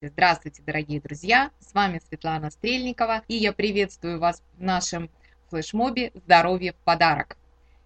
Здравствуйте, дорогие друзья! С вами Светлана Стрельникова, и я приветствую вас в нашем флешмобе «Здоровье в подарок».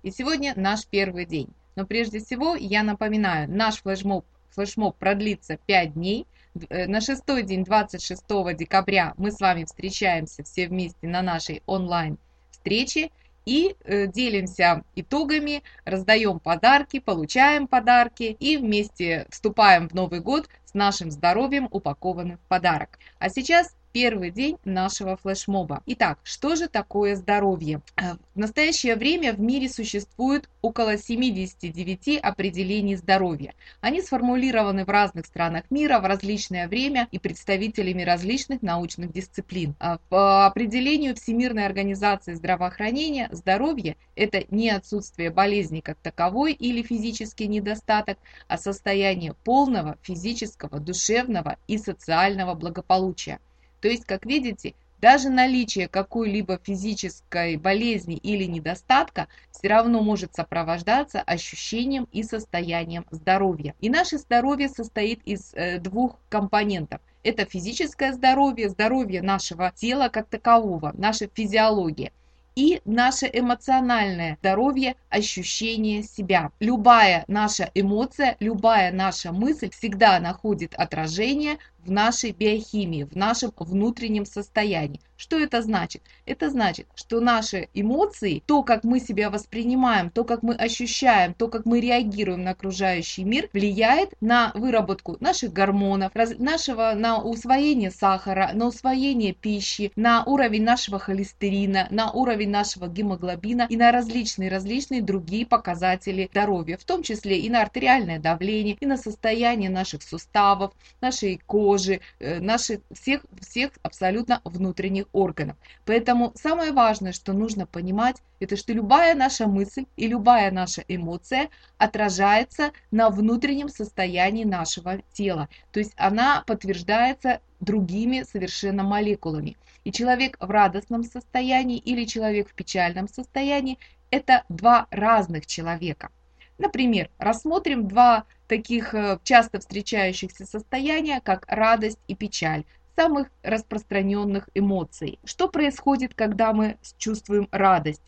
И сегодня наш первый день. Но прежде всего я напоминаю, наш флешмоб, флешмоб продлится 5 дней. Э, на шестой день, 26 декабря, мы с вами встречаемся все вместе на нашей онлайн-встрече и э, делимся итогами, раздаем подарки, получаем подарки и вместе вступаем в Новый год с нашим здоровьем, упакованным в подарок. А сейчас первый день нашего флешмоба. Итак, что же такое здоровье? Э, в настоящее время в мире существует около 79 определений здоровья. Они сформулированы в разных странах мира в различное время и представителями различных научных дисциплин. А по определению Всемирной организации здравоохранения здоровье – это не отсутствие болезни как таковой или физический недостаток, а состояние полного физического, душевного и социального благополучия. То есть, как видите, даже наличие какой-либо физической болезни или недостатка все равно может сопровождаться ощущением и состоянием здоровья. И наше здоровье состоит из э, двух компонентов. Это физическое здоровье, здоровье нашего тела как такового, наша физиология и наше эмоциональное здоровье, ощущение себя. Любая наша эмоция, любая наша мысль всегда находит отражение в нашей биохимии, в нашем внутреннем состоянии. Что это значит? Это значит, что наши эмоции, то, как мы себя воспринимаем, то, как мы ощущаем, то, как мы реагируем на окружающий мир, влияет на выработку наших гормонов, нашего, на усвоение сахара, на усвоение пищи, на уровень нашего холестерина, на уровень нашего гемоглобина и на различные-различные другие показатели здоровья, в том числе и на артериальное давление, и на состояние наших суставов, нашей кожи, кожи, э, наших всех, всех абсолютно внутренних органов. Поэтому самое важное, что нужно понимать, это что любая наша мысль и любая наша эмоция отражается на внутреннем состоянии нашего тела. То есть она подтверждается другими совершенно молекулами. И человек в радостном состоянии или человек в печальном состоянии – это два разных человека. Например, рассмотрим два таких э, часто встречающихся состояния, как радость и печаль, самых распространенных эмоций. Что происходит, когда мы чувствуем радость?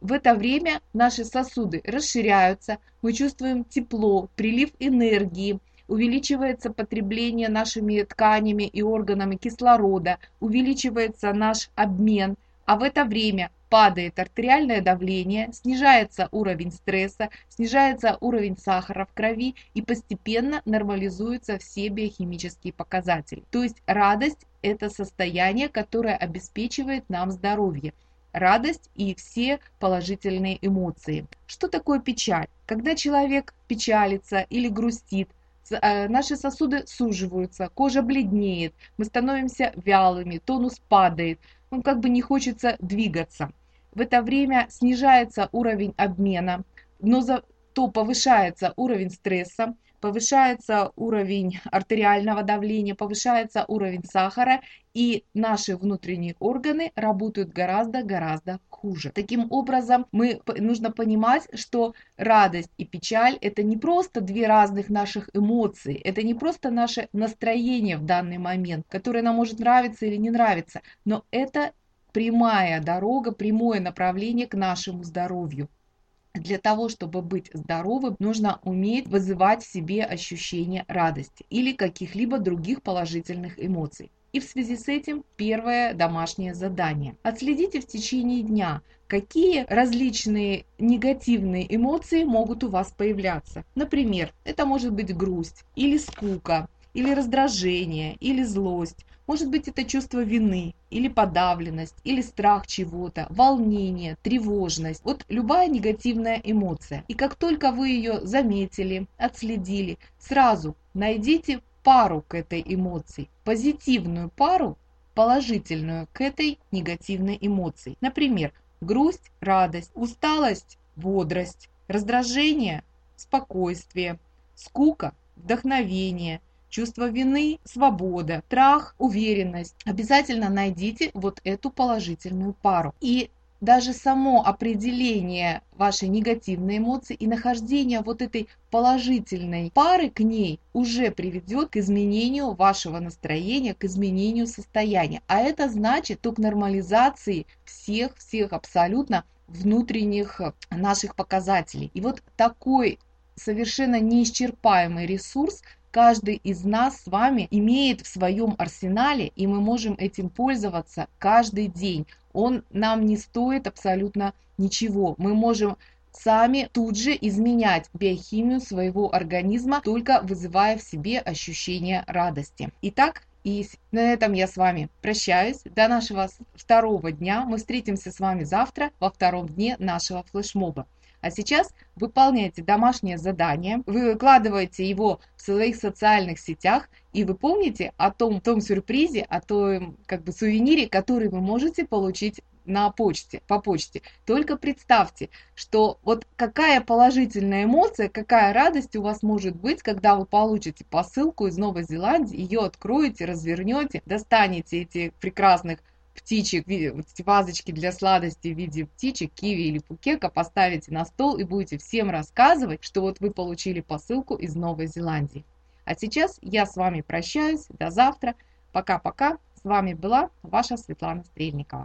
В это время наши сосуды расширяются, мы чувствуем тепло, прилив энергии, увеличивается потребление нашими тканями и органами кислорода, увеличивается наш обмен, а в это время падает артериальное давление, снижается уровень стресса, снижается уровень сахара в крови и постепенно нормализуются все биохимические показатели. То есть радость – это состояние, которое обеспечивает нам здоровье радость и все положительные эмоции. Что такое печаль? Когда человек печалится или грустит, наши сосуды суживаются, кожа бледнеет, мы становимся вялыми, тонус падает, ну как бы не хочется двигаться. В это время снижается уровень обмена, но зато повышается уровень стресса, повышается уровень артериального давления, повышается уровень сахара, и наши внутренние органы работают гораздо-гораздо хуже. Таким образом, мы, нужно понимать, что радость и печаль – это не просто две разных наших эмоции, это не просто наше настроение в данный момент, которое нам может нравиться или не нравиться, но это прямая дорога, прямое направление к нашему здоровью. Для того, чтобы быть здоровым, нужно уметь вызывать в себе ощущение радости или каких-либо других положительных эмоций. И в связи с этим первое домашнее задание. Отследите в течение дня, какие различные негативные эмоции могут у вас появляться. Например, это может быть грусть или скука, или раздражение, или злость. Может быть это чувство вины, или подавленность, или страх чего-то, волнение, тревожность. Вот любая негативная эмоция. И как только вы ее заметили, отследили, сразу найдите пару к этой эмоции, позитивную пару, положительную к этой негативной эмоции. Например, грусть, радость, усталость, бодрость, раздражение, спокойствие, скука, вдохновение – чувство вины, свобода, страх, уверенность. Обязательно найдите вот эту положительную пару. И даже само определение вашей негативной эмоции и нахождение вот этой положительной пары к ней уже приведет к изменению вашего настроения, к изменению состояния. А это значит то к нормализации всех-всех абсолютно внутренних наших показателей. И вот такой совершенно неисчерпаемый ресурс каждый из нас с вами имеет в своем арсенале, и мы можем этим пользоваться каждый день. Он нам не стоит абсолютно ничего. Мы можем сами тут же изменять биохимию своего организма, только вызывая в себе ощущение радости. Итак, и на этом я с вами прощаюсь. До нашего второго дня. Мы встретимся с вами завтра во втором дне нашего флешмоба. А сейчас выполняйте домашнее задание, вы выкладываете его в своих социальных сетях, и вы помните о том, том сюрпризе, о том как бы сувенире, который вы можете получить на почте, по почте. Только представьте, что вот какая положительная эмоция, какая радость у вас может быть, когда вы получите посылку из Новой Зеландии, ее откроете, развернете, достанете этих прекрасных птичек, вот эти вазочки для сладости в виде птичек, киви или пукека поставите на стол и будете всем рассказывать, что вот вы получили посылку из Новой Зеландии. А сейчас я с вами прощаюсь. До завтра. Пока-пока. С вами была ваша Светлана Стрельникова.